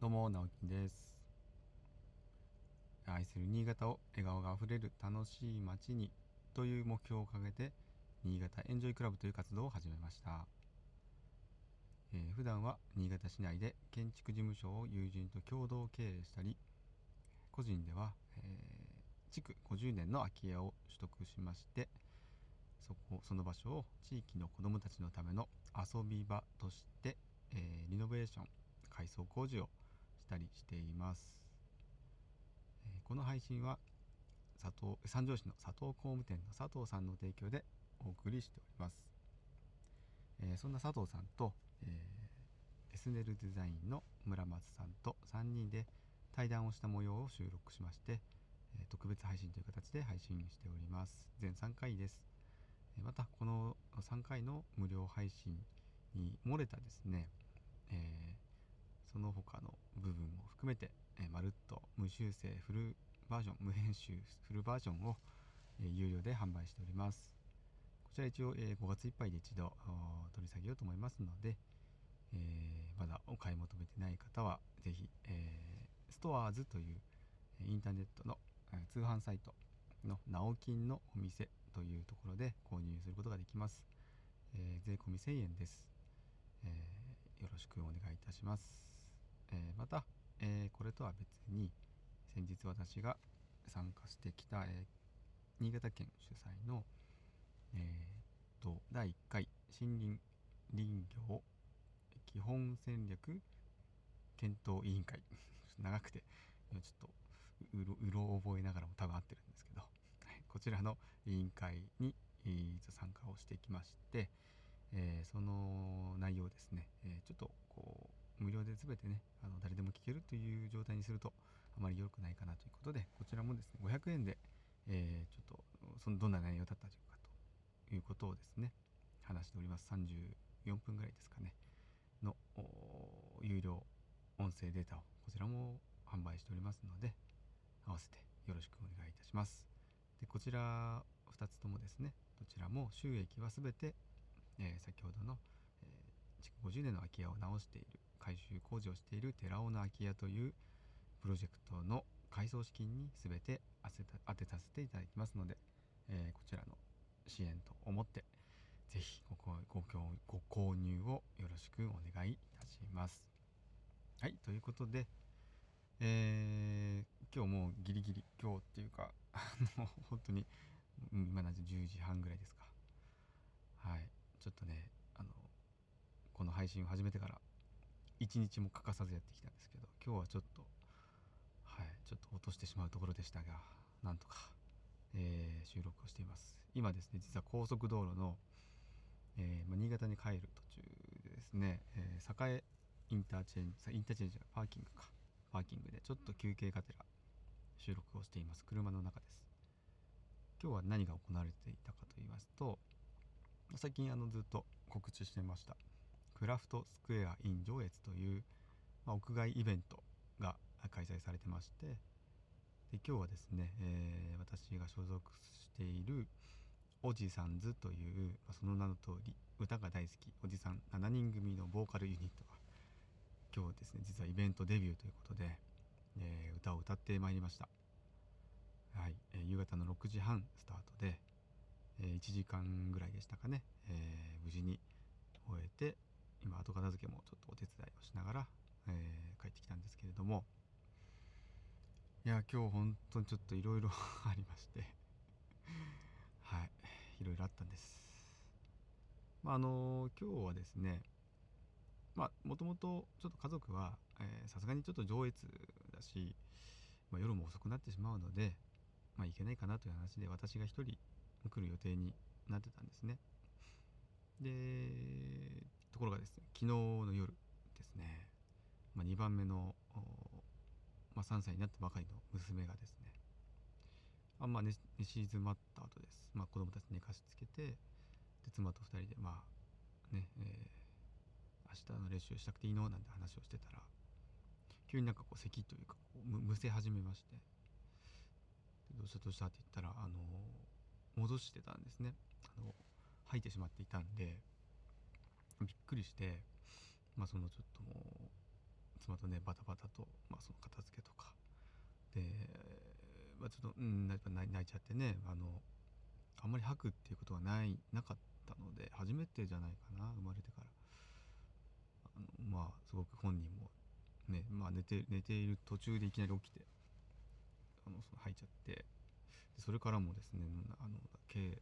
どうも、直樹です。愛する新潟を笑顔があふれる楽しい街にという目標を掲げて、新潟エンジョイクラブという活動を始めました。えー普段は新潟市内で建築事務所を友人と共同経営したり、個人では、えー築50年の空き家を取得しまして、そこその場所を地域の子どもたちのための遊び場として、えーリノベーション改装工事をたりしています、この配信は佐藤三条市の佐藤工務店の佐藤さんの提供でお送りしております、えそんな佐藤さんと、えーエスネルデザインの村松さんと3人で対談をした模様を収録しまして、え特別配信という形で配信しております。全3回です。またこの3回の無料配信に漏れたですね、えーその他の部分も含めて、えまるっと無修正フルバージョン無編集フルバージョンを、え有料で販売しております。こちら一応、え5月いっぱいで一度取り下げようと思いますので、えまだお買い求めてない方はぜひ、えストアーズというインターネットの通販サイトの直金のお店というところで購入することができます、え税込み1000円です、えよろしくお願いいたします、えまた、えこれとは別に先日私が参加してきた、え新潟県主催の、えーと第1回森林林業基本戦略検討委員会。長くてちょっとうろうろ覚えながらも多分合ってるんですけど、こちらの委員会に、えー参加をしてきまして、えーその内容ですね、えーちょっとこう無料で全てねあの誰でも聞けるという状態にするとあまり良くないかなということでこちらもですね500円で、えーちょっとそのどんな内容だったかということをですね話しております。34分ぐらいですかねの有料音声データをこちらも販売しておりますので合わせてよろしくお願いいたします。でこちら2つともですねどちらも収益は全て、えー先ほどの、えー築50年の空き家を直している。工事をしている寺尾の空き家というプロジェクトの改装資金に全て当てさせていただきますので、えーこちらの支援と思ってぜひご購ごご購入をよろしくお願いいたします。はいということで、えー今日もうギリギリ今日っていうかあの本当に今何時10時半ぐらいですかはいちょっとねあのこの配信を始めてから一日も欠かさずやってきたんですけど今日はちょっとはいちょっと落としてしまうところでしたがなんとか、えー収録をしています。今ですね実は高速道路の、えーま、新潟に帰る途中でですね、えー栄インターチェンジインターチェンジパーキングか。パーキングでちょっと休憩がてら収録をしています。車の中です。今日は何が行われていたかと言いますと最近あのずっと告知してました。クラフトスクエア in 上越という、まあ、屋外イベントが開催されてましてで今日はですね、えー私が所属しているおじさんズという、まあその名の通り歌が大好きおじさん7人組のボーカルユニットが今日ですね実はイベントデビューということで、えー歌を歌ってまいりました。はい、えー夕方の6時半スタートで、えー1時間ぐらいでしたかね、え無事に終えて今後片付けもちょっとお手伝いをしながら、えー帰ってきたんですけれども。いや今日本当にちょっといろいろありまして。はい。いろいろあったんです。まああの今日はですねまあもともとちょっと家族はさすがにちょっと上越だし、まあ、夜も遅くなってしまうのでまあいけないかなという話で私が一人来る予定になってたんですね。でところがですね昨日の夜ですね、まあ、2番目の、まあ、3歳になったばかりの娘がですねあんま寝寝静まった後です、まあ、子供たち寝かしつけてで妻と2人でまあね、えー明日の練習したくていいの？なんて話をしてたら急になんかこう咳というかこうむせ始めましてどうしたどうしたって言ったらあの戻してたんですね。あの吐いてしまっていたんでびっくりしてまあそのちょっともうしまうとねバタバタと、まあ、その片付けとか。で、まあ、ちょっと、うん、やっぱ泣いちゃってねあのあんまり吐くっていうことはないなかったので初めてじゃないかな生まれてから。あのまあすごく本人もね、まあ、寝て寝ている途中でいきなり起きてあのその吐いちゃって。でそれからもですねあの計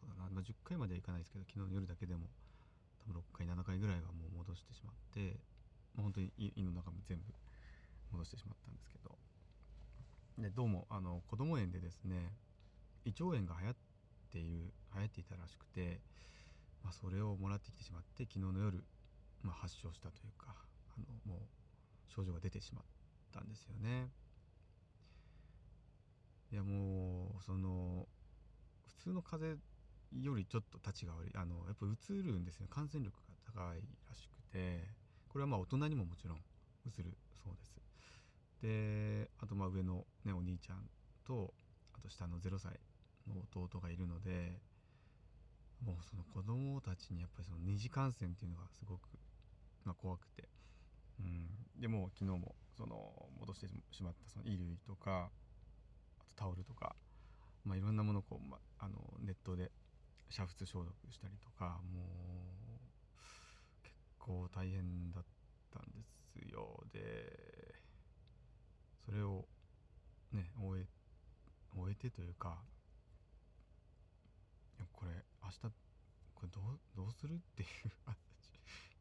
そうだな、まあ、10回まではいかないですけど昨日の夜だけでも多分6回7回ぐらいはもう戻してしまって、まあ、本当に胃の中も全部戻してしまったんですけどでどうもあの子供園でですね胃腸炎が流行っている流行っていたらしくて、まあ、それをもらってきてしまって昨日の夜、まあ、発症したというかあのもう症状が出てしまったんですよね。いやもうその普通の風邪よりちょっとたちが悪い。あのやっぱうつるんですよ。感染力が高いらしくて。これはまあ大人にももちろんうつるそうです。であとまあ上のねお兄ちゃんとあと下の0歳の弟がいるのでもうその子供たちにやっぱりその二次感染っていうのがすごく、まあ、怖くて、うん、でも昨日もその戻してしまったその衣類とかあとタオルとか、まあ、いろんなものをこう、ま、あのネットで煮沸消毒したりとかもう結構大変だったんですよ。でそれをね終え終えてというかこれ明日これどうどうするっていう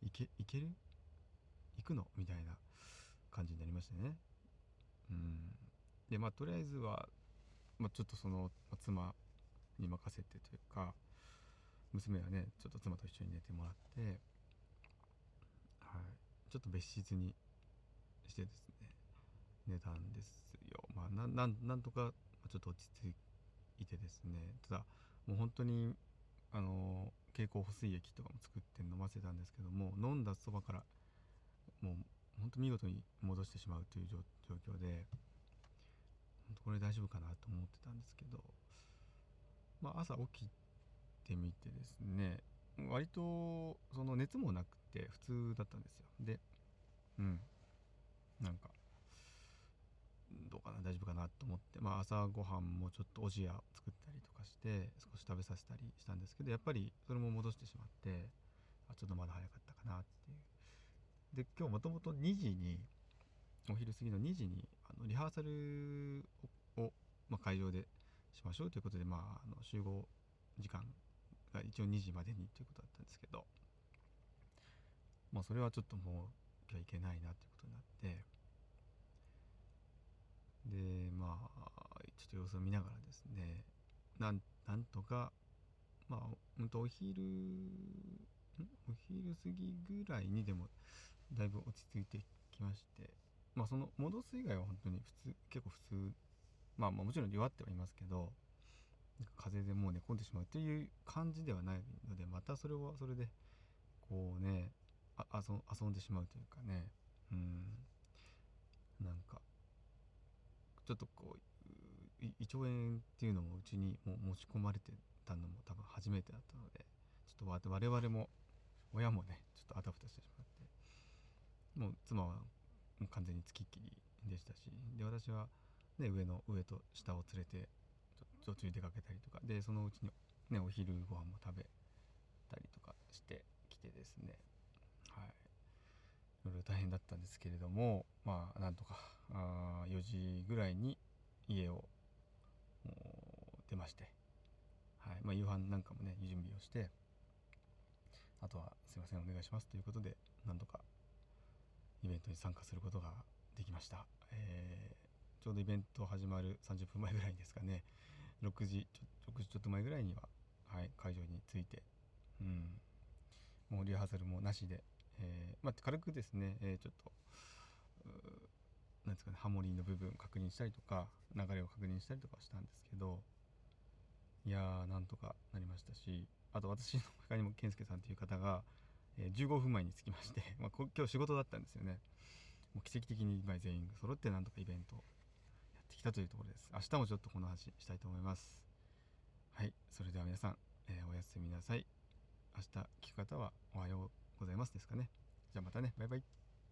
いけいける？行くの？みたいな感じになりましてね。うん。でまあとりあえずはまあ、ちょっとその、妻に任せてというか娘はねちょっと妻と一緒に寝てもらって、はい、ちょっと別室にしてですね寝たんですよ。まあなんとかちょっと落ち着いてですね。ただもう本当にあの経口補水液とかも作って飲ませたんですけども飲んだそばからもう本当見事に戻してしまうという状況でこれ大丈夫かなと思ってたんですけど、まあ、朝起きててみてですね割とその熱もなくて普通だったんですよ。でうん。なんかどうかな大丈夫かなと思って、まあ、朝ごはんもちょっとおじや作ったりとかして少し食べさせたりしたんですけどやっぱりそれも戻してしまってあちょっとまだ早かったかなっていう。で今日もともと2時にお昼過ぎの2時にあのリハーサルを、まあ、会場でしましょうということで、まあ、あの集合時間一応2時までにということだったんですけど、まあ、それはちょっともう今日いけないなということになってでまあちょっと様子を見ながらですねなんなんとかまあ本当お昼お昼過ぎぐらいにでもだいぶ落ち着いてきましてまあその戻す以外は本当に普通結構普通まあもちろん弱ってはいますけど風邪でもう寝込んでしまうという感じではないのでまたそれはそれでこうねあ遊遊んでしまうというかね。うん。なんかちょっとこう胃腸炎っていうのもうちにもう持ち込まれてたのも多分初めてだったのでちょっと我々も親もねちょっとあたふたしてしまってもう妻はもう完全につきっきりでしたしで私は、ね、上の上と下を連れて途中出かけたりとか。でそのうちに、ね、お昼ご飯も食べたりとかしてきてですね。はい。いろいろ大変だったんですけれどもまあなんとかあ4時ぐらいに家を出まして、はい。まあ、夕飯なんかもね準備をして。あとはすいませんお願いします。ということでなんとかイベントに参加することができました、えー、ちょうどイベント始まる30分前ぐらいですかね。6時ちょ6時ちょっと前ぐらいには、はい、会場に着いて、うん、もうリハーサルもなしで、えー、まあ、軽くですね、えー、ちょっとなんですかねハモリの部分確認したりとか流れを確認したりとかしたんですけどいやーなんとかなりましたしあと私の他にも健介さんという方がえー、15分前に着きまして、まあ、今日仕事だったんですよね。もう奇跡的に今全員揃ってなんとかイベントきたというところです。明日もちょっとこの話したいと思います。はい。それでは皆さん、えー、おやすみなさい。明日聞く方はおはようございますですかね。じゃあまたね。バイバイ。